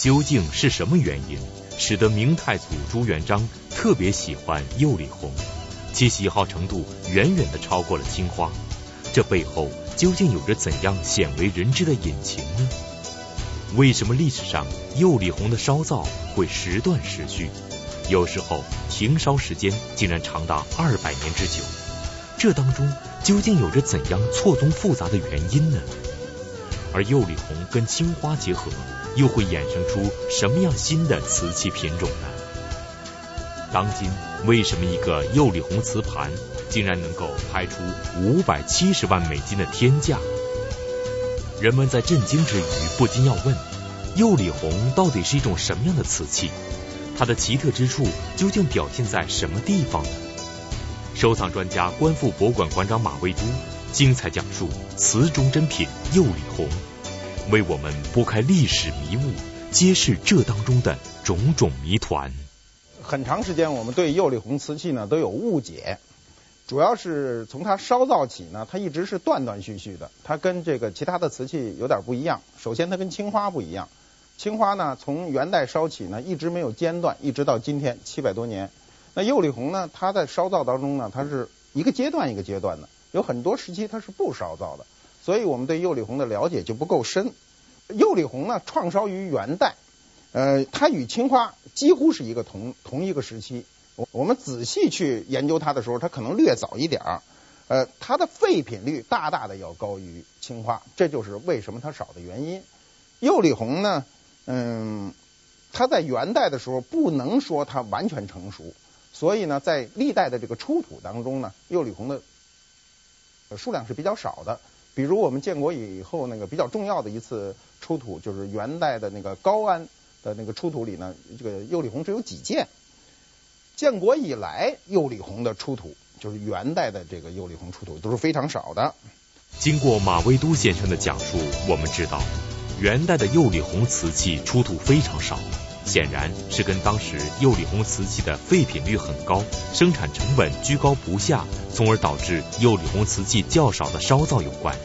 究竟是什么原因，使得明太祖朱元璋特别喜欢釉里红，其喜好程度远远的超过了青花？这背后究竟有着怎样鲜为人知的隐情呢？为什么历史上釉里红的烧造会时断时续，有时候停烧时间竟然长达二百年之久？这当中究竟有着怎样错综复杂的原因呢？而釉里红跟青花结合，又会衍生出什么样新的瓷器品种呢？当今为什么一个釉里红瓷盘竟然能够拍出五百七十万美金的天价？人们在震惊之余，不禁要问：釉里红到底是一种什么样的瓷器？它的奇特之处究竟表现在什么地方呢？收藏专家、观复博物馆馆长马未都精彩讲述瓷中珍品釉里红，为我们拨开历史迷雾，揭示这当中的种种谜团。很长时间，我们对釉里红瓷器呢都有误解，主要是从它烧造起呢，它一直是断断续续的，它跟这个其他的瓷器有点不一样。首先，它跟青花不一样，青花呢从元代烧起呢，一直没有间断，一直到今天七百多年。那釉里红呢，它在烧造当中呢，它是一个阶段一个阶段的，有很多时期它是不烧造的，所以我们对釉里红的了解就不够深。釉里红呢，创烧于元代，呃，它与青花几乎是一个同同一个时期。我我们仔细去研究它的时候，它可能略早一点儿，呃，它的废品率大大的要高于青花，这就是为什么它少的原因。釉里红呢，嗯，它在元代的时候不能说它完全成熟。所以呢，在历代的这个出土当中呢，釉里红的数量是比较少的。比如我们建国以后那个比较重要的一次出土，就是元代的那个高安的那个出土里呢，这个釉里红只有几件。建国以来，釉里红的出土，就是元代的这个釉里红出土都是非常少的。经过马未都先生的讲述，我们知道元代的釉里红瓷器出土非常少。显然是跟当时釉里红瓷器的废品率很高，生产成本居高不下，从而导致釉里红瓷器较少的烧造有关。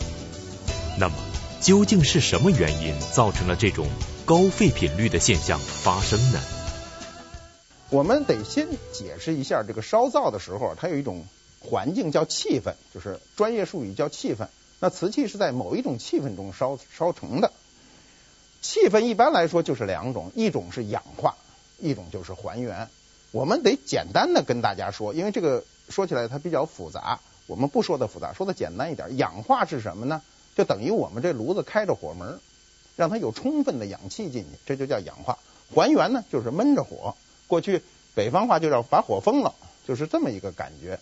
那么，究竟是什么原因造成了这种高废品率的现象发生呢？我们得先解释一下这个烧造的时候，它有一种环境叫气氛，就是专业术语叫气氛。那瓷器是在某一种气氛中烧烧成的。气氛一般来说就是两种，一种是氧化，一种就是还原。我们得简单的跟大家说，因为这个说起来它比较复杂，我们不说的复杂，说的简单一点。氧化是什么呢？就等于我们这炉子开着火门，让它有充分的氧气进去，这就叫氧化。还原呢，就是闷着火，过去北方话就叫把火封了，就是这么一个感觉。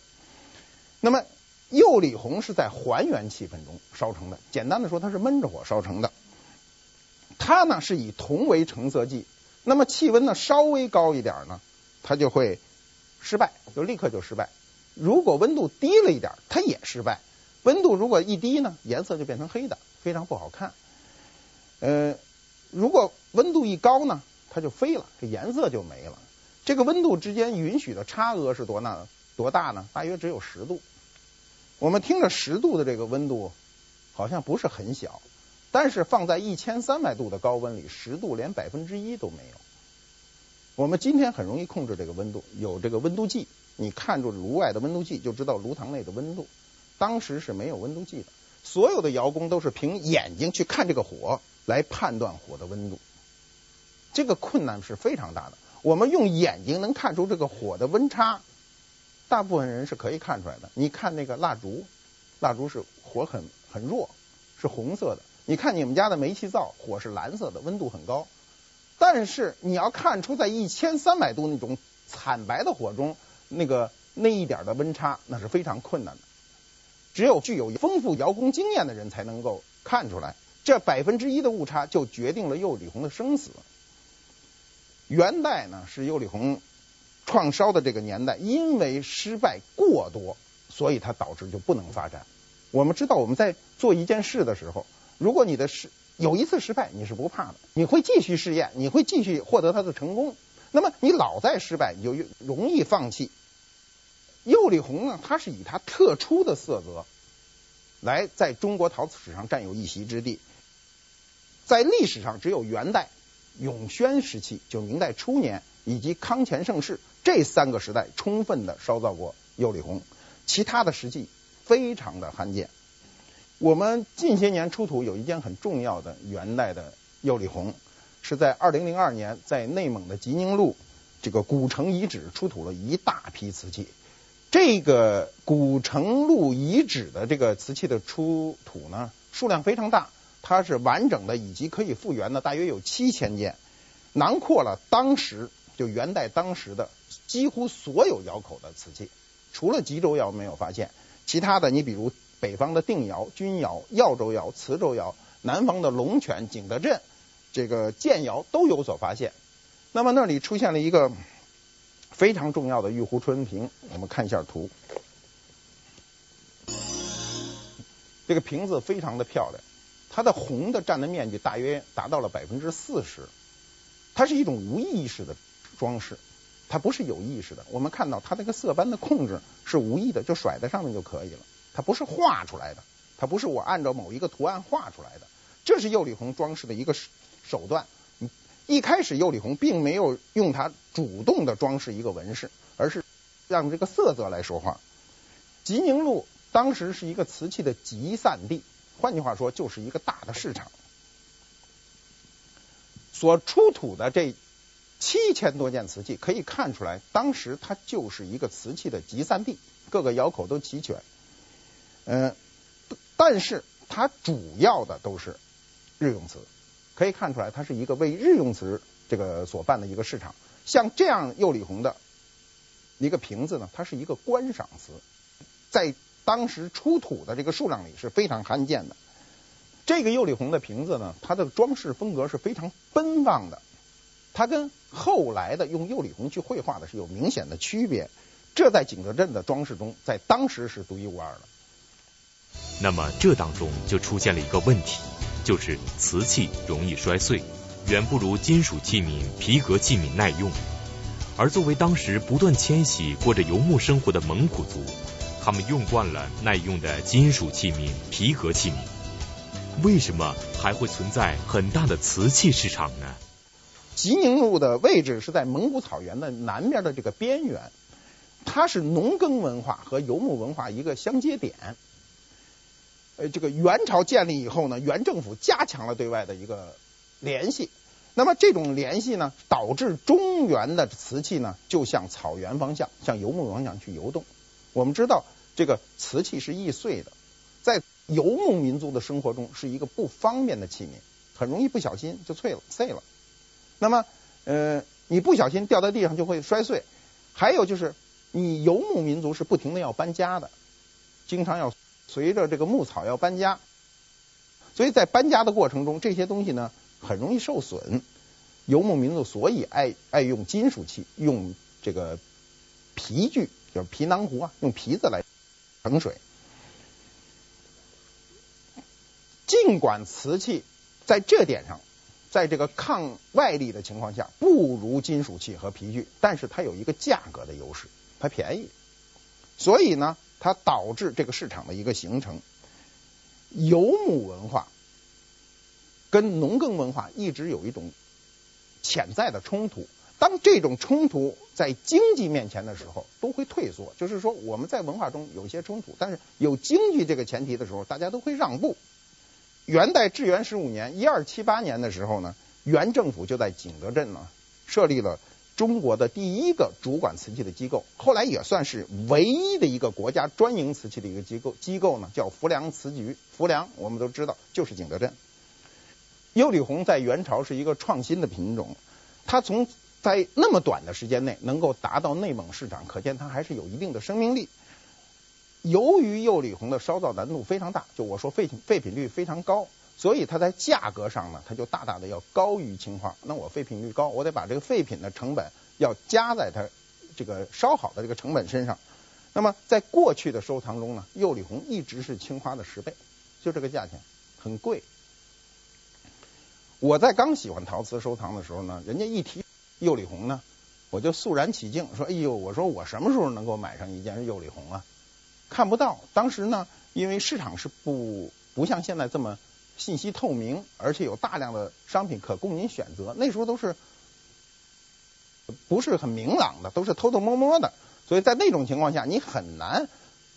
那么釉里红是在还原气氛中烧成的，简单的说，它是闷着火烧成的。它呢是以铜为成色剂，那么气温呢稍微高一点呢，它就会失败，就立刻就失败。如果温度低了一点，它也失败。温度如果一低呢，颜色就变成黑的，非常不好看。呃，如果温度一高呢，它就飞了，这颜色就没了。这个温度之间允许的差额是多大？多大呢？大约只有十度。我们听着十度的这个温度，好像不是很小。但是放在一千三百度的高温里，十度连百分之一都没有。我们今天很容易控制这个温度，有这个温度计，你看住炉外的温度计就知道炉膛内的温度。当时是没有温度计的，所有的窑工都是凭眼睛去看这个火来判断火的温度。这个困难是非常大的。我们用眼睛能看出这个火的温差，大部分人是可以看出来的。你看那个蜡烛，蜡烛是火很很弱，是红色的。你看你们家的煤气灶，火是蓝色的，温度很高。但是你要看出在一千三百度那种惨白的火中，那个那一点的温差，那是非常困难的。只有具有丰富窑工经验的人才能够看出来。这百分之一的误差就决定了釉里红的生死。元代呢是釉里红创烧的这个年代，因为失败过多，所以它导致就不能发展。我们知道我们在做一件事的时候。如果你的失有一次失败，你是不怕的，你会继续试验，你会继续获得它的成功。那么你老在失败，你就容易放弃。釉里红呢，它是以它特殊的色泽来在中国陶瓷史上占有一席之地。在历史上，只有元代永宣时期，就明代初年以及康乾盛世这三个时代，充分的烧造过釉里红，其他的时期非常的罕见。我们近些年出土有一件很重要的元代的釉里红，是在二零零二年在内蒙的吉宁路这个古城遗址出土了一大批瓷器。这个古城路遗址的这个瓷器的出土呢，数量非常大，它是完整的以及可以复原的，大约有七千件，囊括了当时就元代当时的几乎所有窑口的瓷器，除了吉州窑没有发现，其他的你比如北方的定窑、钧窑、耀州窑、磁州窑，南方的龙泉、景德镇这个建窑都有所发现。那么那里出现了一个。非常重要的玉壶春瓶，我们看一下图。这个瓶子非常的漂亮，它的红的占的面积大约达到了百分之四十。它是一种无意识的装饰，它不是有意识的。我们看到它这个色斑的控制是无意的，就甩在上面就可以了。它不是画出来的，它不是我按照某一个图案画出来的。这是釉里红装饰的一个手段。一开始釉里红并没有用它主动的装饰一个纹饰，而是让这个色泽来说话。吉宁路当时是一个瓷器的集散地，换句话说就是一个大的市场。所出土的这七千多件瓷器，可以看出来，当时它就是一个瓷器的集散地，各个窑口都齐全。嗯，但是它主要的都是日用瓷。可以看出来，它是一个为日用瓷这个所办的一个市场。像这样釉里红的一个瓶子呢，它是一个观赏瓷，在当时出土的这个数量里是非常罕见的。这个釉里红的瓶子呢，它的装饰风格是非常奔放的，它跟后来的用釉里红去绘画的是有明显的区别。这在景德镇的装饰中，在当时是独一无二的。那么这当中就出现了一个问题。就是瓷器容易摔碎，远不如金属器皿、皮革器皿耐用。而作为当时不断迁徙、过着游牧生活的蒙古族，他们用惯了耐用的金属器皿、皮革器皿，为什么还会存在很大的瓷器市场呢？吉宁路的位置是在蒙古草原的南边的这个边缘，它是农耕文化和游牧文化一个相接点。呃，这个元朝建立以后呢，元政府加强了对外的一个联系。那么这种联系呢，导致中原的瓷器呢，就向草原方向、向游牧方向去游动。我们知道，这个瓷器是易碎的，在游牧民族的生活中是一个不方便的器皿，很容易不小心就碎了、碎了。那么，呃，你不小心掉在地上就会摔碎。还有就是，你游牧民族是不停的要搬家的，经常要。随着这个牧草要搬家，所以在搬家的过程中，这些东西呢很容易受损。游牧民族所以爱爱用金属器，用这个皮具，就是皮囊壶啊，用皮子来盛水。尽管瓷器在这点上，在这个抗外力的情况下不如金属器和皮具，但是它有一个价格的优势，它便宜。所以呢。它导致这个市场的一个形成，游牧文化跟农耕文化一直有一种潜在的冲突。当这种冲突在经济面前的时候，都会退缩。就是说，我们在文化中有一些冲突，但是有经济这个前提的时候，大家都会让步。元代至元十五年（一二七八年）的时候呢，元政府就在景德镇呢设立了。中国的第一个主管瓷器的机构，后来也算是唯一的一个国家专营瓷器的一个机构。机构呢叫浮梁瓷局，浮梁我们都知道就是景德镇。釉里红在元朝是一个创新的品种，它从在那么短的时间内能够达到内蒙市场，可见它还是有一定的生命力。由于釉里红的烧造难度非常大，就我说废品废品率非常高。所以它在价格上呢，它就大大的要高于青花。那我废品率高，我得把这个废品的成本要加在它这个烧好的这个成本身上。那么在过去的收藏中呢，釉里红一直是青花的十倍，就这个价钱很贵。我在刚喜欢陶瓷收藏的时候呢，人家一提釉里红呢，我就肃然起敬，说：“哎呦，我说我什么时候能够买上一件釉里红啊？”看不到，当时呢，因为市场是不不像现在这么。信息透明，而且有大量的商品可供您选择。那时候都是不是很明朗的，都是偷偷摸摸的，所以在那种情况下，你很难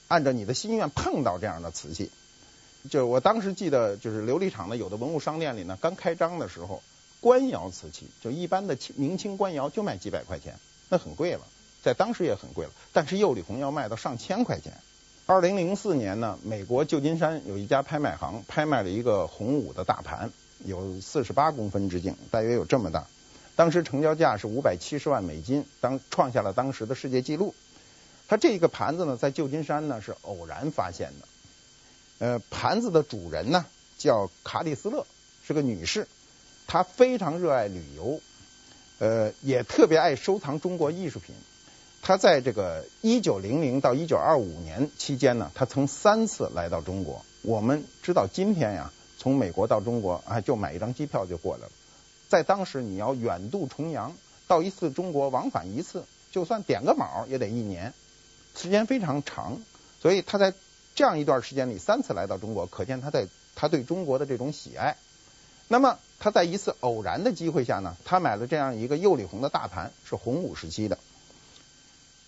按照你的心愿碰到这样的瓷器。就我当时记得，就是琉璃厂的有的文物商店里呢，刚开张的时候，官窑瓷器就一般的明清官窑就卖几百块钱，那很贵了，在当时也很贵了。但是釉里红要卖到上千块钱。二零零四年呢，美国旧金山有一家拍卖行拍卖了一个红五的大盘，有四十八公分直径，大约有这么大。当时成交价是五百七十万美金，当创下了当时的世界纪录。它这个盘子呢，在旧金山呢是偶然发现的。呃，盘子的主人呢叫卡里斯勒，是个女士，她非常热爱旅游，呃，也特别爱收藏中国艺术品。他在这个一九零零到一九二五年期间呢，他曾三次来到中国。我们知道今天呀，从美国到中国啊，就买一张机票就过来了。在当时，你要远渡重洋到一次中国往返一次，就算点个卯也得一年，时间非常长。所以他在这样一段时间里三次来到中国，可见他在他对中国的这种喜爱。那么他在一次偶然的机会下呢，他买了这样一个釉里红的大盘，是洪武时期的。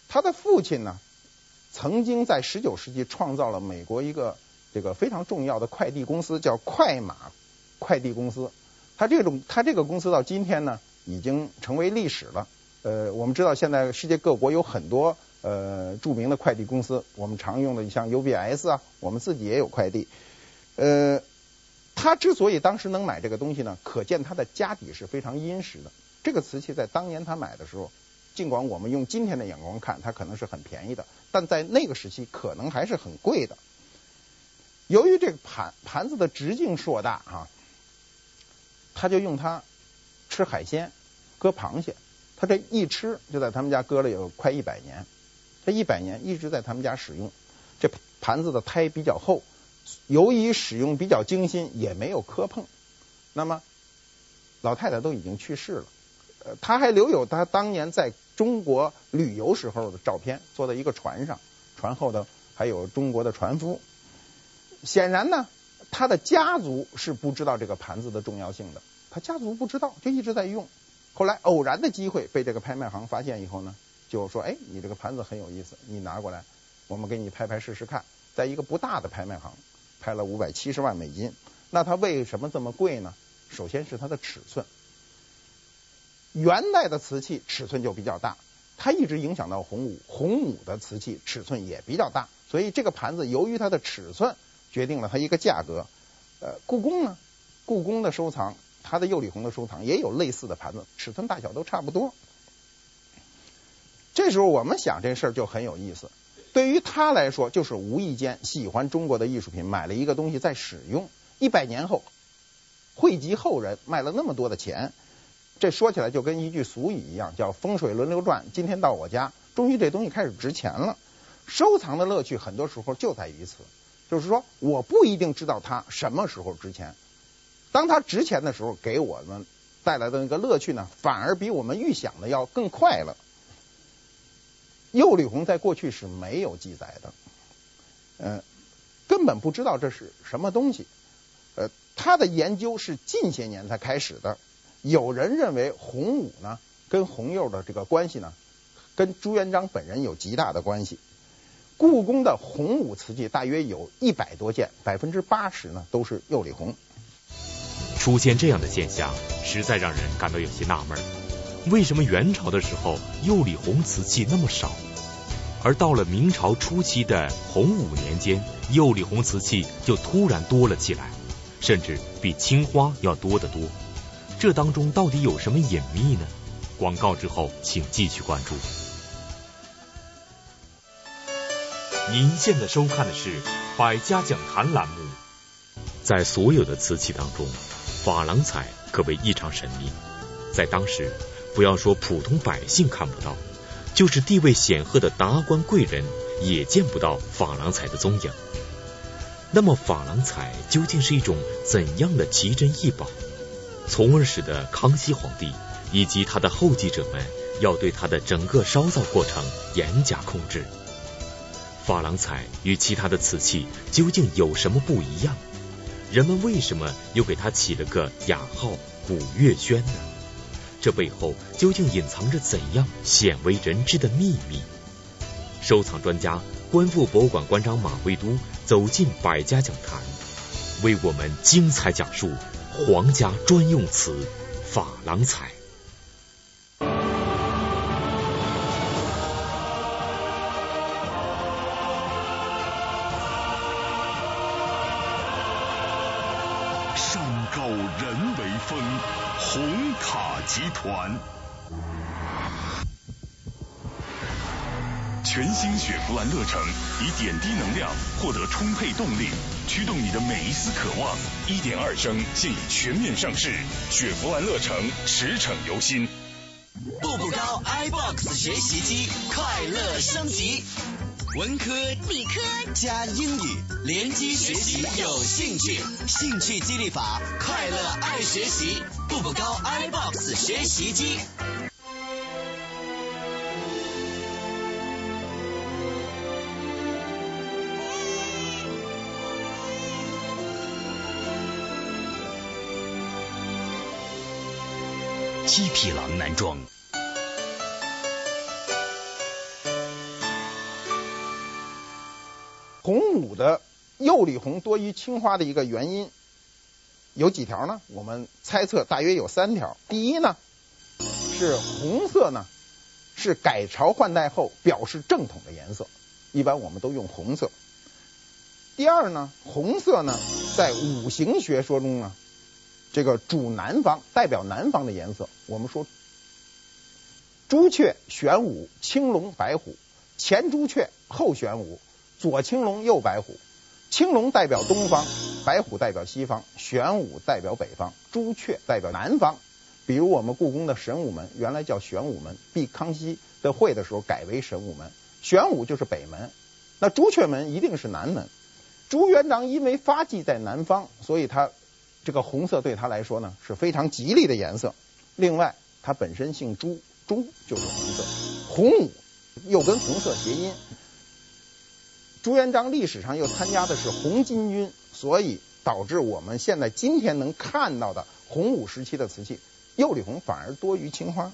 他的父亲呢，曾经在十九世纪创造了美国一个这个非常重要的快递公司，叫快马快递公司。他这种他这个公司到今天呢，已经成为历史了。呃，我们知道现在世界各国有很多呃著名的快递公司，我们常用的像 UBS 啊，我们自己也有快递。呃，他之所以当时能买这个东西呢，可见他的家底是非常殷实的。这个瓷器在当年他买的时候。尽管我们用今天的眼光看，它可能是很便宜的，但在那个时期可能还是很贵的。由于这个盘盘子的直径硕大啊，他就用它吃海鲜，割螃蟹。他这一吃就在他们家搁了有快一百年，这一百年一直在他们家使用。这盘子的胎比较厚，由于使用比较精心，也没有磕碰。那么老太太都已经去世了。呃他还留有他当年在中国旅游时候的照片，坐在一个船上，船后头还有中国的船夫。显然呢，他的家族是不知道这个盘子的重要性的，他家族不知道，就一直在用。后来偶然的机会被这个拍卖行发现以后呢，就说：“哎，你这个盘子很有意思，你拿过来，我们给你拍拍试试看。”在一个不大的拍卖行拍了五百七十万美金。那它为什么这么贵呢？首先是它的尺寸。元代的瓷器尺寸就比较大，它一直影响到洪武，洪武的瓷器尺寸也比较大，所以这个盘子由于它的尺寸决定了它一个价格。呃，故宫呢，故宫的收藏，它的釉里红的收藏也有类似的盘子，尺寸大小都差不多。这时候我们想这事儿就很有意思，对于他来说就是无意间喜欢中国的艺术品，买了一个东西在使用，一百年后惠及后人，卖了那么多的钱。这说起来就跟一句俗语一样，叫风水轮流转。今天到我家，终于这东西开始值钱了。收藏的乐趣很多时候就在于此，就是说我不一定知道它什么时候值钱，当它值钱的时候，给我们带来的那个乐趣呢，反而比我们预想的要更快乐。釉里红在过去是没有记载的，嗯，根本不知道这是什么东西。呃，它的研究是近些年才开始的。有人认为洪武呢跟红釉的这个关系呢，跟朱元璋本人有极大的关系。故宫的洪武瓷器大约有一百多件，百分之八十呢都是釉里红。出现这样的现象，实在让人感到有些纳闷：为什么元朝的时候釉里红瓷器那么少，而到了明朝初期的洪武年间，釉里红瓷器就突然多了起来，甚至比青花要多得多？这当中到底有什么隐秘呢？广告之后，请继续关注。您现在收看的是《百家讲坛》栏目。在所有的瓷器当中，珐琅彩可谓异常神秘。在当时，不要说普通百姓看不到，就是地位显赫的达官贵人也见不到珐琅彩的踪影。那么，珐琅彩究竟是一种怎样的奇珍异宝？从而使得康熙皇帝以及他的后继者们要对他的整个烧造过程严加控制。珐琅彩与其他的瓷器究竟有什么不一样？人们为什么又给它起了个雅号“古月轩”呢？这背后究竟隐藏着怎样鲜为人知的秘密？收藏专家、观复博物馆馆长马未都走进百家讲坛，为我们精彩讲述皇家专用瓷珐琅彩。山高人为峰红塔集团，全新雪佛兰乐城以点滴能量获得充沛动力，驱动你的每一丝渴望。一点二升现已全面上市，雪佛兰乐城驰骋游心。步步高 iBox 学习机，快乐升级。文科、理科加英语，联机学习有兴趣，兴趣激励法，快乐爱学习，步步高 iBox 学习机。七匹狼男装。洪武的釉里红多于青花的一个原因有几条呢？我们猜测大约有三条。第一呢，是红色呢是改朝换代后表示正统的颜色，一般我们都用红色。第二呢，红色呢在五行学说中呢，这个主南方，代表南方的颜色。我们说朱雀、玄武、青龙、白虎，前朱雀，后玄武。左青龙，右白虎，青龙代表东方，白虎代表西方，玄武代表北方，朱雀代表南方。比如我们故宫的神武门，原来叫玄武门，避康熙的讳的时候改为神武门。玄武就是北门，那朱雀门一定是南门。朱元璋因为发迹在南方，所以他这个红色对他来说呢是非常吉利的颜色。另外，他本身姓朱，朱就是红色，洪武又跟红色谐音。朱元璋历史上又参加的是红巾军，所以导致我们现在今天能看到的洪武时期的瓷器釉里红反而多于青花。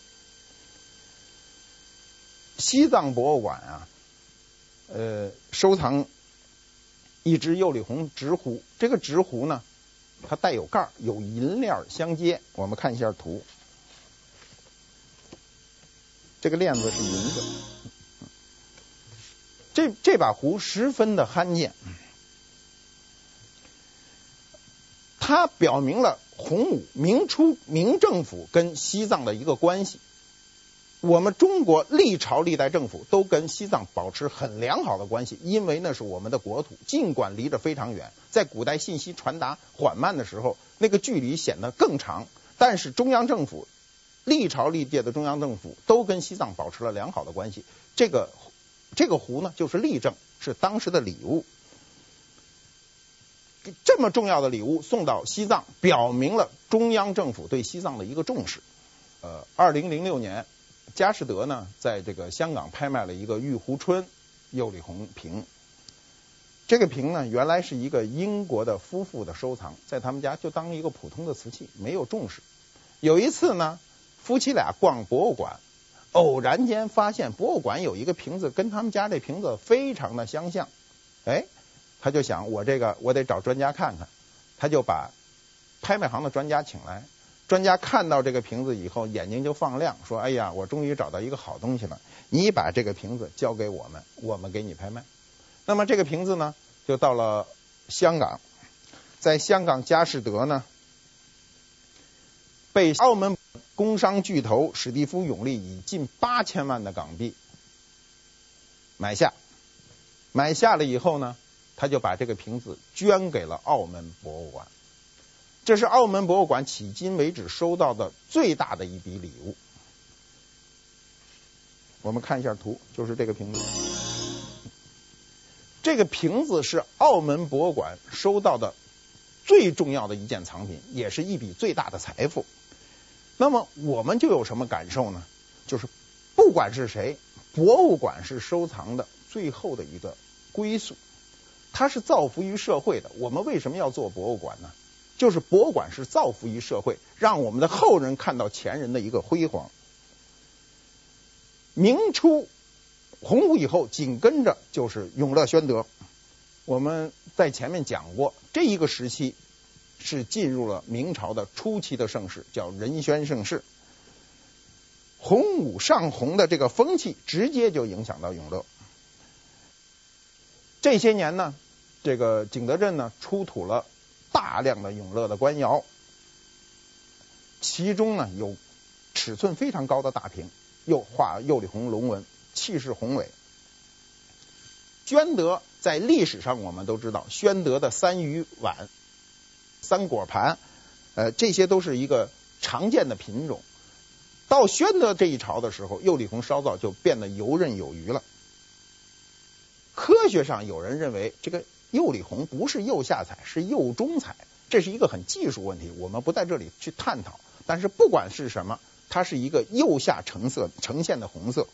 西藏博物馆啊，呃，收藏一只釉里红直壶，这个直壶呢，它带有盖儿，有银链相接。我们看一下图，这个链子是银的。这这把壶十分的罕见，它表明了洪武明初明政府跟西藏的一个关系。我们中国历朝历代政府都跟西藏保持很良好的关系，因为那是我们的国土，尽管离着非常远，在古代信息传达缓慢的时候，那个距离显得更长。但是中央政府历朝历届的中央政府都跟西藏保持了良好的关系，这个。这个壶呢，就是例证，是当时的礼物。这么重要的礼物送到西藏，表明了中央政府对西藏的一个重视。呃，二零零六年，佳士得呢，在这个香港拍卖了一个玉壶春釉里红瓶。这个瓶呢，原来是一个英国的夫妇的收藏，在他们家就当一个普通的瓷器，没有重视。有一次呢，夫妻俩逛博物馆。偶然间发现博物馆有一个瓶子跟他们家这瓶子非常的相像，哎，他就想我这个我得找专家看看，他就把拍卖行的专家请来，专家看到这个瓶子以后眼睛就放亮，说：“哎呀，我终于找到一个好东西了，你把这个瓶子交给我们，我们给你拍卖。”那么这个瓶子呢，就到了香港，在香港佳士得呢，被澳门。工商巨头史蒂夫·永利以近八千万的港币买下，买下了以后呢，他就把这个瓶子捐给了澳门博物馆。这是澳门博物馆迄今为止收到的最大的一笔礼物。我们看一下图，就是这个瓶子。这个瓶子是澳门博物馆收到的最重要的一件藏品，也是一笔最大的财富。那么我们就有什么感受呢？就是不管是谁，博物馆是收藏的最后的一个归宿。它是造福于社会的。我们为什么要做博物馆呢？就是博物馆是造福于社会，让我们的后人看到前人的一个辉煌。明初洪武以后，紧跟着就是永乐宣德。我们在前面讲过，这一个时期是进入了明朝的初期的盛世，叫仁宣盛世。洪武上洪的这个风气，直接就影响到永乐。这些年呢，这个景德镇呢出土了大量的永乐的官窑，其中呢有尺寸非常高的大瓶，又画釉里红龙纹，气势宏伟。宣德在历史上我们都知道，宣德的三鱼碗、三果盘，呃，这些都是一个常见的品种。到宣德这一朝的时候，釉里红烧造就变得游刃有余了。科学上有人认为，这个釉里红不是釉下彩，是釉中彩，这是一个很技术问题，我们不在这里去探讨。但是不管是什么，它是一个釉下成色呈现的红色。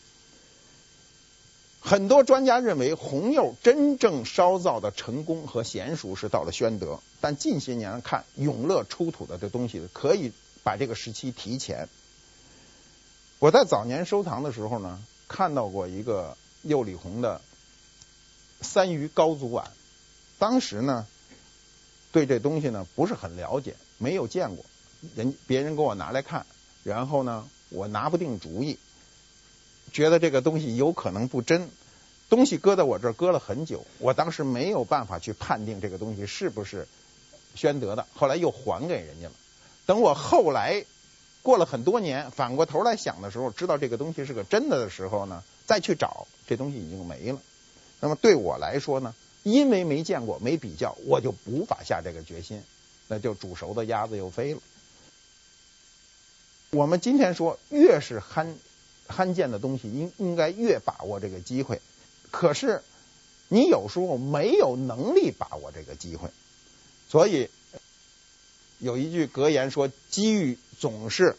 很多专家认为，红釉真正烧造的成功和娴熟是到了宣德，但近些年看，永乐出土的这东西可以把这个时期提前。我在早年收藏的时候呢，看到过一个釉里红的。三鱼高足碗，当时呢，对这东西呢不是很了解，没有见过，人别人给我拿来看，然后呢，我拿不定主意，觉得这个东西有可能不真，东西搁在我这儿搁了很久，我当时没有办法去判定这个东西是不是宣德的，后来又还给人家了。等我后来过了很多年，反过头来想的时候，知道这个东西是个真的的时候呢，再去找这东西已经没了。那么对我来说呢，因为没见过、没比较，我就无法下这个决心，那就煮熟的鸭子又飞了。我们今天说，越是罕罕见的东西，应应该越把握这个机会。可是你有时候没有能力把握这个机会，所以有一句格言说：“机遇总是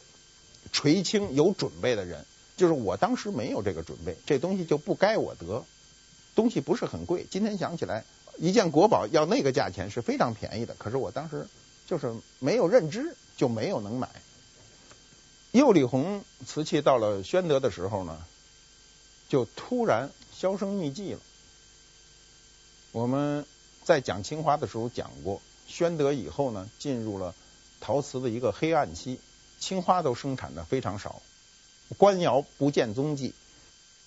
垂青有准备的人。”就是我当时没有这个准备，这东西就不该我得。东西不是很贵，今天想起来，一件国宝要那个价钱是非常便宜的。可是我当时就是没有认知，就没有能买。釉里红瓷器到了宣德的时候呢，就突然销声匿迹了。我们在讲青花的时候讲过，宣德以后呢，进入了陶瓷的一个黑暗期，青花都生产的非常少，官窑不见踪迹。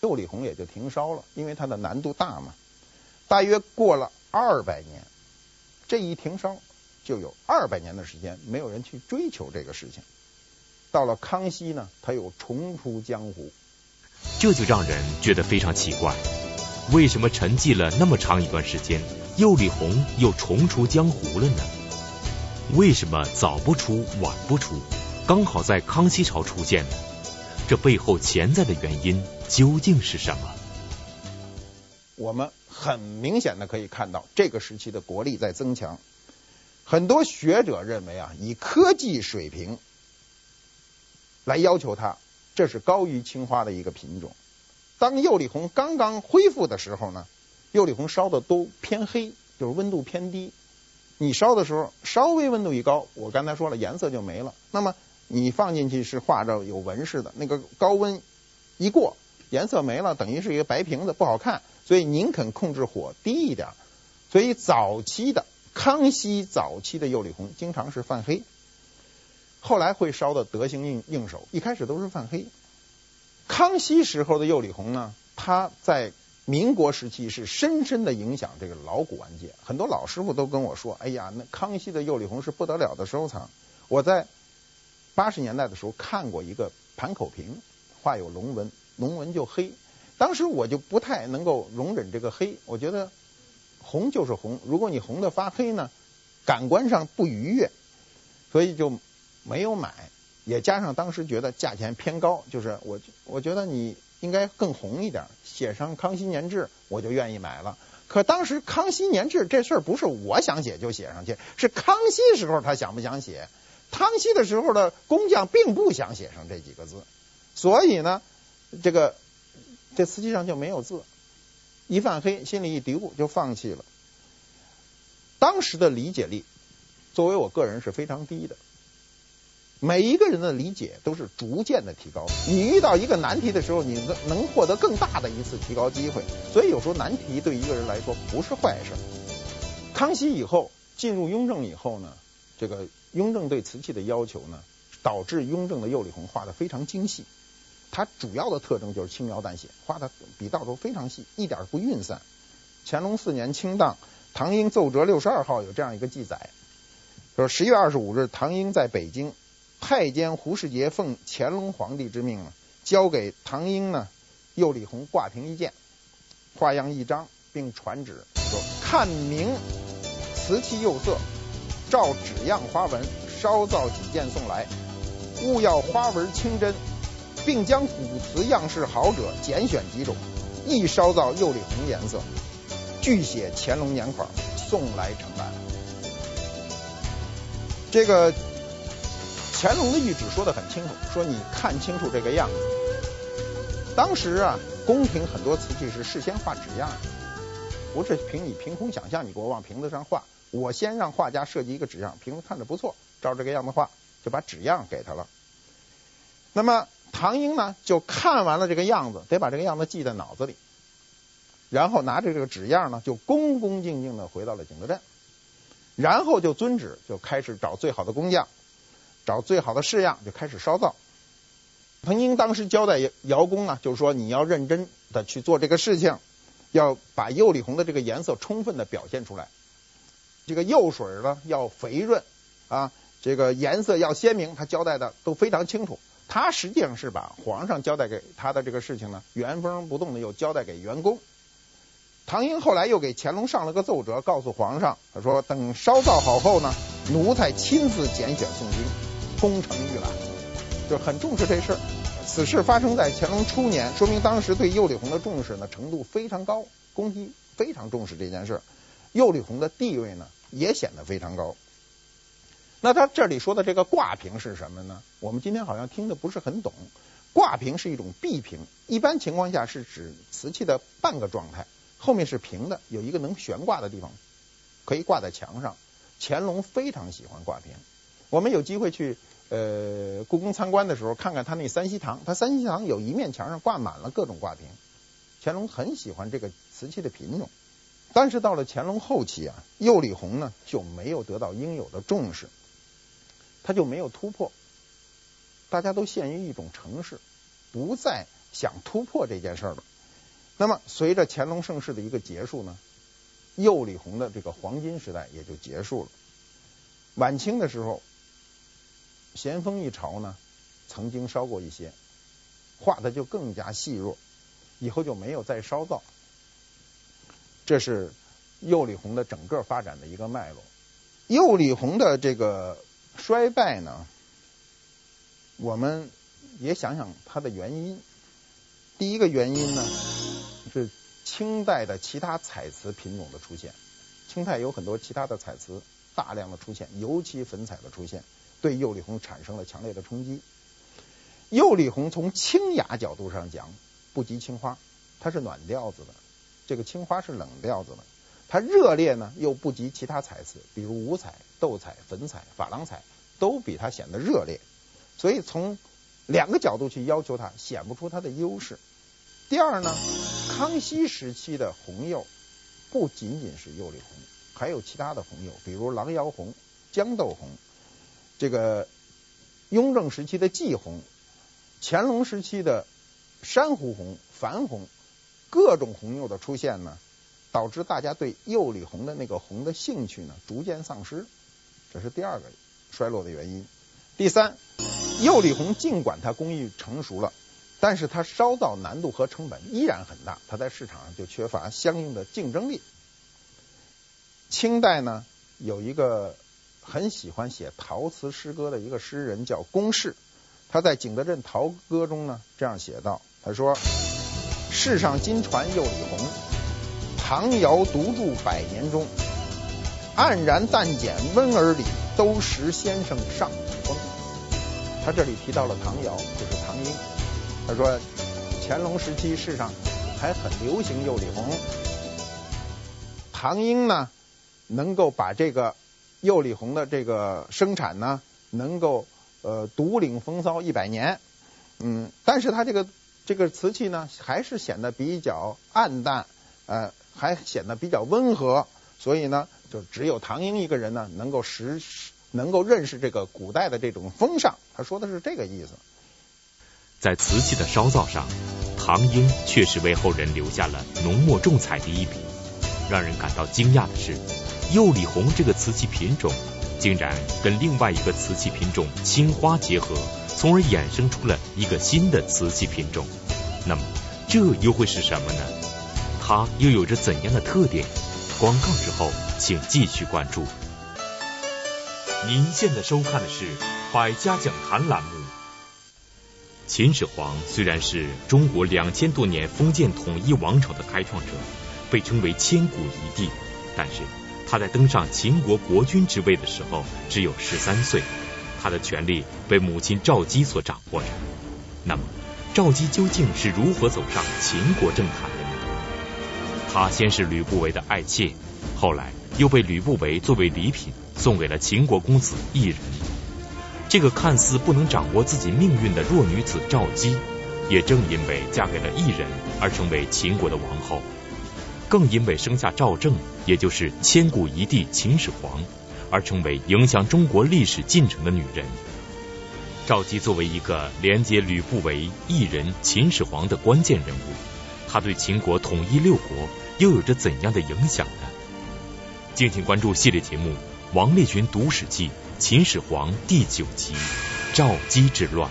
釉里红也就停烧了，因为它的难度大嘛。大约过了二百年，这一停烧就有二百年的时间没有人去追求这个事情。到了康熙呢，它又重出江湖，这就让人觉得非常奇怪：为什么沉寂了那么长一段时间，釉里红又重出江湖了呢？为什么早不出晚不出，刚好在康熙朝出现呢？这背后潜在的原因究竟是什么？我们很明显的可以看到，这个时期的国力在增强。很多学者认为啊，以科技水平来要求它，这是高于青花的一个品种。当釉里红刚刚恢复的时候呢，釉里红烧的都偏黑，就是温度偏低。你烧的时候稍微温度一高，我刚才说了，颜色就没了。那么你放进去是画着有纹饰的，那个高温一过，颜色没了，等于是一个白瓶子，不好看。所以宁肯控制火低一点。所以早期的康熙早期的釉里红经常是泛黑，后来会烧的得心应应手。一开始都是泛黑。康熙时候的釉里红呢，它在民国时期是深深的影响这个老古玩界。很多老师傅都跟我说：“哎呀，那康熙的釉里红是不得了的收藏。”我在八十年代的时候看过一个盘口瓶，画有龙纹，龙纹就黑。当时我就不太能够容忍这个黑，我觉得红就是红，如果你红的发黑呢，感官上不愉悦，所以就没有买。也加上当时觉得价钱偏高，就是我我觉得你应该更红一点，写上康熙年制，我就愿意买了。可当时康熙年制这事儿不是我想写就写上去，是康熙时候他想不想写。康熙的时候的工匠并不想写上这几个字，所以呢，这个这瓷器上就没有字，一泛黑，心里一嘀咕就放弃了。当时的理解力，作为我个人是非常低的。每一个人的理解都是逐渐的提高。你遇到一个难题的时候，你能能获得更大的一次提高机会。所以有时候难题对一个人来说不是坏事。康熙以后进入雍正以后呢，这个雍正对瓷器的要求呢，导致雍正的釉里红画的非常精细。它主要的特征就是轻描淡写，画的笔道都非常细，一点不晕散。乾隆四年清档，唐英奏折六十二号有这样一个记载，说十月二十五日，唐英在北京。太监胡世杰奉乾隆皇帝之命呢，交给唐英呢釉里红挂瓶一件，画样一张，并传旨说：看明瓷器釉色，照纸样花纹烧造几件送来，勿要花纹清真，并将古瓷样式好者拣选几种，亦烧造釉里红颜色，俱写乾隆年款，送来呈办。这个。乾隆的谕旨说得很清楚，说你看清楚这个样子。当时啊，宫廷很多瓷器是事先画纸样，不是凭你凭空想象，你给我往瓶子上画。我先让画家设计一个纸样，瓶子看着不错，照这个样子画，就把纸样给他了。那么唐英呢，就看完了这个样子，得把这个样子记在脑子里，然后拿着这个纸样呢，就恭恭敬敬的回到了景德镇，然后就遵旨，就开始找最好的工匠。找最好的式样就开始烧造。唐英当时交代窑工呢，就是说你要认真的去做这个事情，要把釉里红的这个颜色充分的表现出来。这个釉水呢要肥润啊，这个颜色要鲜明，他交代的都非常清楚。他实际上是把皇上交代给他的这个事情呢，原封不动的又交代给员工。唐英后来又给乾隆上了个奏折，告诉皇上，他说等烧造好后呢，奴才亲自拣选送京。功成预览，就很重视这事儿。此事发生在乾隆初年，说明当时对釉里红的重视呢程度非常高，宫廷非常重视这件事。釉里红的地位呢也显得非常高。那他这里说的这个挂瓶是什么呢？我们今天好像听得不是很懂。挂瓶是一种壁瓶，一般情况下是指瓷器的半个状态，后面是平的，有一个能悬挂的地方，可以挂在墙上。乾隆非常喜欢挂瓶。我们有机会去呃故宫参观的时候，看看他那三希堂，他三希堂有一面墙上挂满了各种挂瓶。乾隆很喜欢这个瓷器的品种，但是到了乾隆后期啊，釉里红呢就没有得到应有的重视，他就没有突破，大家都陷于一种程式，不再想突破这件事了。那么随着乾隆盛世的一个结束呢，釉里红的这个黄金时代也就结束了。晚清的时候。咸丰一朝呢，曾经烧过一些，画的就更加细弱，以后就没有再烧造。这是釉里红的整个发展的一个脉络。釉里红的这个衰败呢，我们也想想它的原因。第一个原因呢，是清代的其他彩瓷品种的出现。清代有很多其他的彩瓷大量的出现，尤其粉彩的出现。对釉里红产生了强烈的冲击。釉里红从清雅角度上讲，不及青花，它是暖调子的；这个青花是冷调子的。它热烈呢，又不及其他彩瓷，比如五彩、斗彩、粉彩、珐琅彩，都比它显得热烈。所以从两个角度去要求它，显不出它的优势。第二呢，康熙时期的红釉不仅仅是釉里红，还有其他的红釉，比如狼窑红、豇豆红。这个雍正时期的霁红，乾隆时期的珊瑚红、矾红，各种红釉的出现呢，导致大家对釉里红的那个红的兴趣呢逐渐丧失，这是第二个衰落的原因。第三，釉里红尽管它工艺成熟了，但是它烧造难度和成本依然很大，它在市场上就缺乏相应的竞争力。清代呢有一个。很喜欢写陶瓷诗歌的一个诗人叫龚氏，他在《景德镇陶歌》中呢这样写道：“他说，世上今传釉里红，唐窑独着百年中，黯然淡减温而里，都识先生尚古风。”他这里提到了唐窑，就是唐英。他说，乾隆时期世上还很流行釉里红，唐英呢能够把这个釉里红的这个生产呢，能够呃独领风骚一百年。嗯，但是他这个这个瓷器呢，还是显得比较暗淡，呃，还显得比较温和。所以呢，就只有唐英一个人呢，能够识能够认识这个古代的这种风尚。他说的是这个意思。在瓷器的烧造上，唐英确实为后人留下了浓墨重彩的一笔。让人感到惊讶的是，釉里红这个瓷器品种，竟然跟另外一个瓷器品种青花结合，从而衍生出了一个新的瓷器品种。那么，这又会是什么呢？它又有着怎样的特点？广告之后，请继续关注。您现在收看的是《百家讲坛》栏目。秦始皇虽然是中国两千多年封建统一王朝的开创者。被称为千古一帝，但是他在登上秦国国君之位的时候只有十三岁，他的权力被母亲赵姬所掌握着。那么，赵姬究竟是如何走上秦国政坛的她？先是吕不韦的爱妾，后来又被吕不韦作为礼品送给了秦国公子异人。这个看似不能掌握自己命运的弱女子赵姬，也正因为嫁给了异人而成为秦国的王后。更因为生下赵政，也就是千古一帝秦始皇，而成为影响中国历史进程的女人。赵姬作为一个连接吕不韦、异人、秦始皇的关键人物，她对秦国统一六国又有着怎样的影响呢？敬请关注系列节目《王立群读史记·秦始皇》第九集《赵姬之乱》。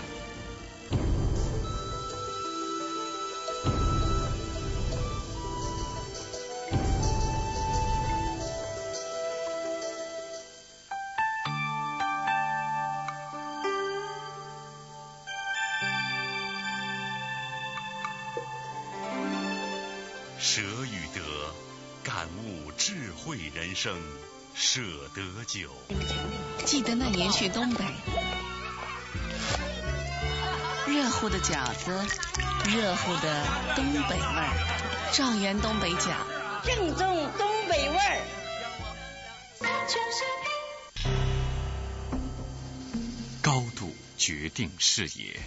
决定视野，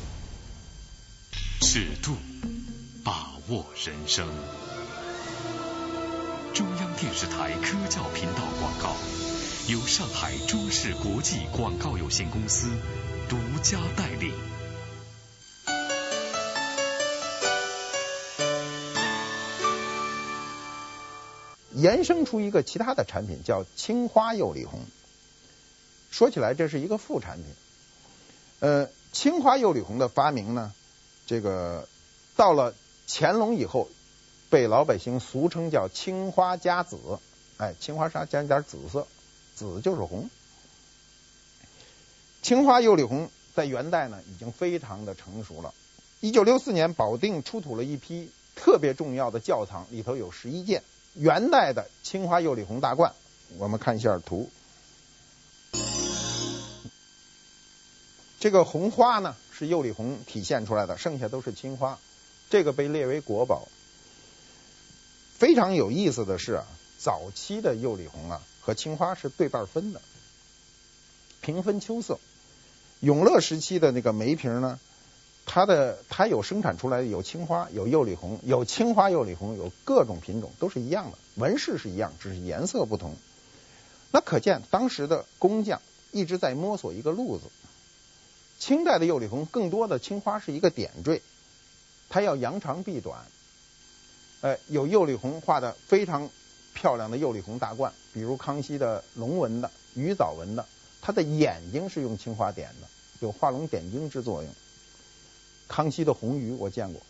尺度把握人生。中央电视台科教频道广告，由上海中视国际广告有限公司独家代理。延伸出一个其他的产品，叫青花釉里红。说起来，这是一个副产品。呃，青花釉里红的发明呢，这个到了乾隆以后。被老百姓俗称叫青花加紫，哎，青花上加一点紫色，紫就是红。青花釉里红在元代呢已经非常的成熟了。一九六四年，保定出土了一批特别重要的窖藏，里头有十一件元代的青花釉里红大罐。我们看一下图，这个红花呢是釉里红体现出来的，剩下都是青花。这个被列为国宝。非常有意思的是啊，早期的釉里红啊和青花是对半分的，平分秋色。永乐时期的那个梅瓶呢，它的它有生产出来的有青花，有釉里红，有青花釉里红，有各种品种都是一样的，纹饰是一样，只是颜色不同。那可见当时的工匠一直在摸索一个路子。清代的釉里红更多的青花是一个点缀，它要扬长避短。呃，有釉里红画的非常漂亮的釉里红大罐，比如康熙的龙纹的、鱼藻纹的，它的眼睛是用青花点的，有画龙点睛之作用。康熙的红鱼我见过，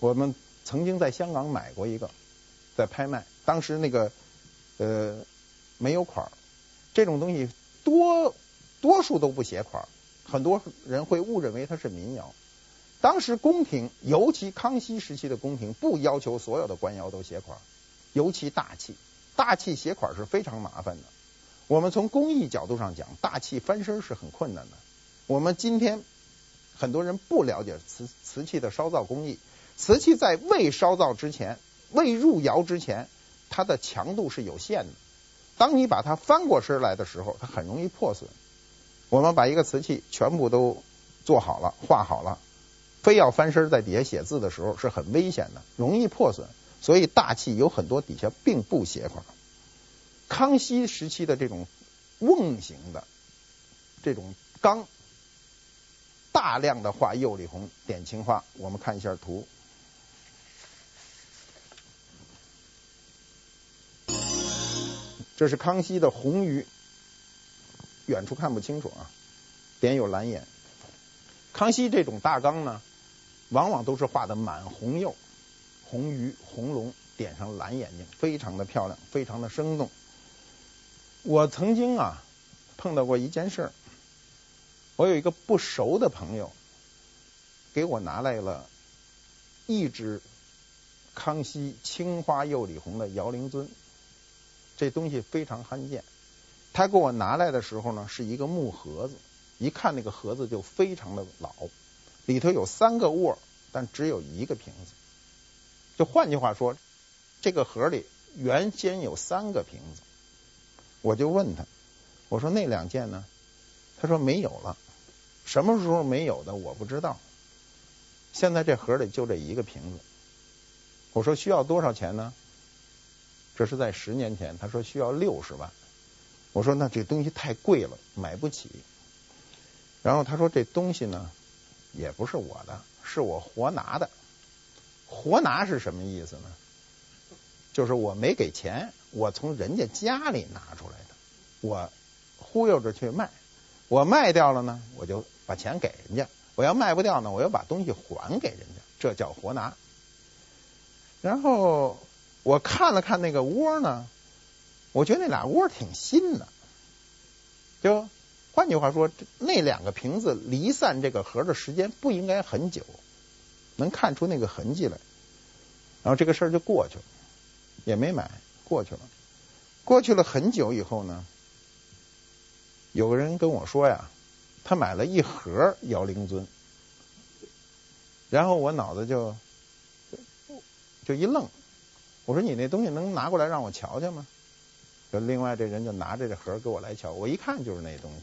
我们曾经在香港买过一个，在拍卖，当时那个呃没有款儿，这种东西多多数都不写款儿，很多人会误认为它是民窑。当时宫廷，尤其康熙时期的宫廷，不要求所有的官窑都写款，尤其大器，大器写款是非常麻烦的。我们从工艺角度上讲，大器翻身是很困难的。我们今天很多人不了解瓷瓷器的烧造工艺，瓷器在未烧造之前，未入窑之前，它的强度是有限的，当你把它翻过身来的时候，它很容易破损。我们把一个瓷器全部都做好了、画好了，非要翻身在底下写字的时候是很危险的，容易破损。所以大器有很多底下并不写款。康熙时期的这种瓮形的这种缸，大量的画釉里红、点青花。我们看一下图。这是康熙的红鱼，远处看不清楚啊，点有蓝眼。康熙这种大缸呢，往往都是画的满红釉，红鱼、红龙，点上蓝眼睛，非常的漂亮，非常的生动。我曾经啊碰到过一件事儿，我有一个不熟的朋友，给我拿来了一只康熙青花釉里红的摇铃尊。这东西非常罕见，他给我拿来的时候呢，是一个木盒子，一看那个盒子就非常的老，里头有三个窝，但只有一个瓶子。就换句话说，这个盒里原先有三个瓶子。我就问他，我说那两件呢？他说没有了，什么时候没有的我不知道。现在这盒里就这一个瓶子。我说需要多少钱呢？这是在十年前，他说需要六十万。我说那这东西太贵了，买不起。然后他说这东西呢，也不是我的，是我活拿的。活拿是什么意思呢？就是我没给钱，我从人家家里拿出来的，我忽悠着去卖。我卖掉了呢，我就把钱给人家；我要卖不掉呢，我又把东西还给人家，这叫活拿。然后。我看了看那个窝呢，我觉得那俩窝挺新的。就换句话说，那两个瓶子离散这个盒的时间不应该很久，能看出那个痕迹来。然后这个事儿就过去了，也没买，过去了。过去了很久以后呢，有个人跟我说呀，他买了一盒瑶灵尊，然后我脑子就就一愣。我说你那东西能拿过来让我瞧瞧吗？就另外这人就拿着这盒给我来瞧，我一看就是那东西，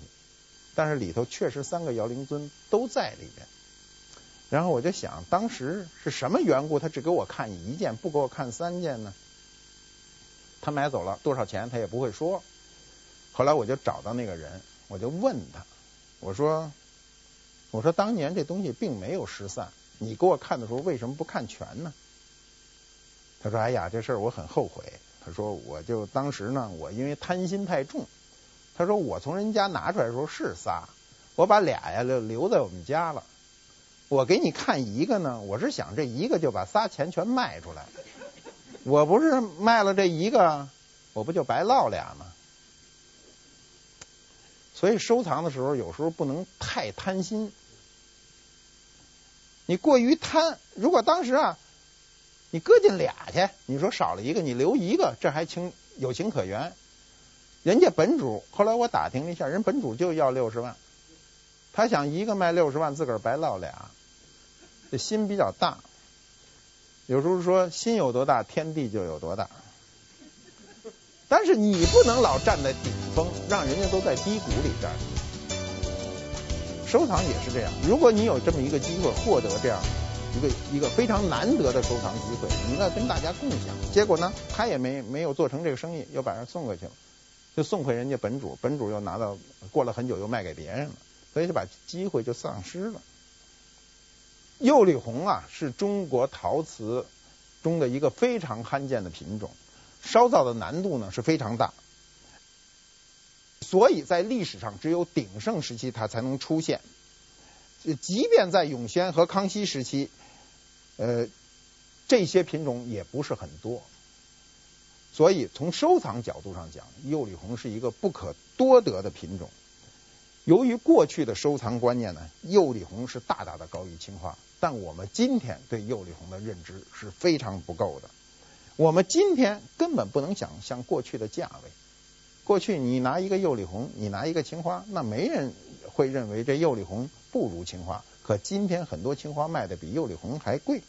但是里头确实三个摇铃尊都在里边。然后我就想，当时是什么缘故，他只给我看一件，不给我看三件呢？他买走了多少钱，他也不会说。后来我就找到那个人，我就问他，我说，我说当年这东西并没有失散，你给我看的时候为什么不看全呢？他说：“哎呀，这事儿我很后悔。”他说：“我就当时呢，我因为贪心太重。”他说：“我从人家拿出来的时候是仨，我把俩呀就留在我们家了。我给你看一个呢，我是想这一个就把仨钱全卖出来。我不是卖了这一个，我不就白落俩吗？所以收藏的时候有时候不能太贪心。你过于贪，如果当时啊。”你搁进俩去，你说少了一个，你留一个，这还情有情可原。人家本主后来我打听了一下，人本主就要六十万，他想一个卖六十万，自个儿白落俩，这心比较大。有时候说心有多大，天地就有多大。但是你不能老站在顶峰，让人家都在低谷里边。收藏也是这样，如果你有这么一个机会获得这样。一个一个非常难得的收藏机会，你应该跟大家共享。结果呢，他也没没有做成这个生意，又把人送回去了，就送回人家本主，本主又拿到，过了很久又卖给别人了，所以就把机会就丧失了。釉里红啊，是中国陶瓷中的一个非常罕见的品种，烧造的难度呢是非常大，所以在历史上只有鼎盛时期它才能出现，即便在永宣和康熙时期。呃，这些品种也不是很多，所以从收藏角度上讲，釉里红是一个不可多得的品种。由于过去的收藏观念呢，釉里红是大大的高于青花，但我们今天对釉里红的认知是非常不够的。我们今天根本不能想象过去的价位。过去你拿一个釉里红，你拿一个青花，那没人会认为这釉里红不如青花。可今天很多青花卖的比釉里红还贵，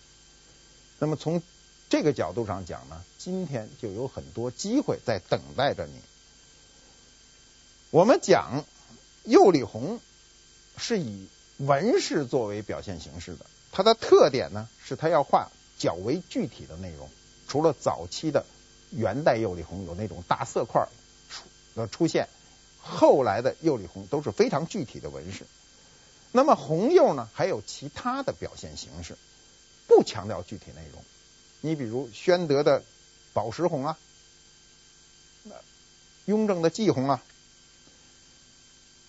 那么从这个角度上讲呢，今天就有很多机会在等待着你。我们讲釉里红是以纹饰作为表现形式的，它的特点呢是它要画较为具体的内容。除了早期的元代釉里红有那种大色块出的出现，后来的釉里红都是非常具体的纹饰。那么红釉呢，还有其他的表现形式，不强调具体内容。你比如宣德的宝石红啊，雍正的霁红啊，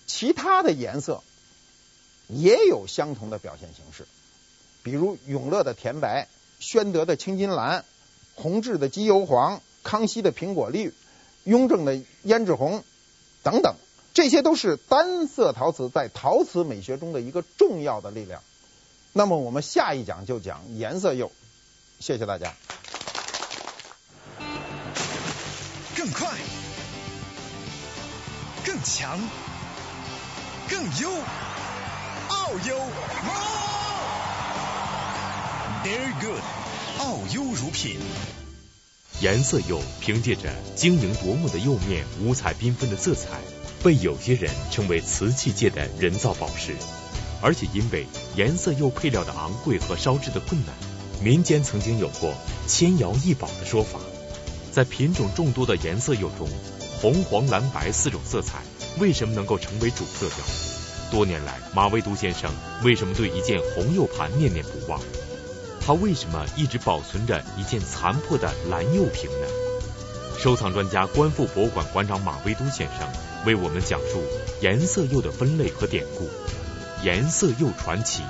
其他的颜色也有相同的表现形式，比如永乐的甜白、宣德的青金蓝、弘治的鸡油黄、康熙的苹果绿、雍正的胭脂红等等。这些都是单色陶瓷在陶瓷美学中的一个重要的力量。那么我们下一讲就讲颜色釉。谢谢大家。更快，更强，更优，奥优。Very good，奥优乳品。颜色釉凭借着晶莹夺目的釉面、五彩缤纷的色彩。被有些人称为瓷器界的人造宝石，而且因为颜色釉配料的昂贵和烧制的困难，民间曾经有过千窑一宝的说法。在品种众多的颜色釉中，红、黄、蓝、白四种色彩为什么能够成为主色调？多年来，马未都先生为什么对一件红釉盘念念不忘？他为什么一直保存着一件残破的蓝釉瓶呢？收藏专家、观复博物馆馆长马未都先生为我们讲述颜色釉的分类和典故，颜色釉传奇。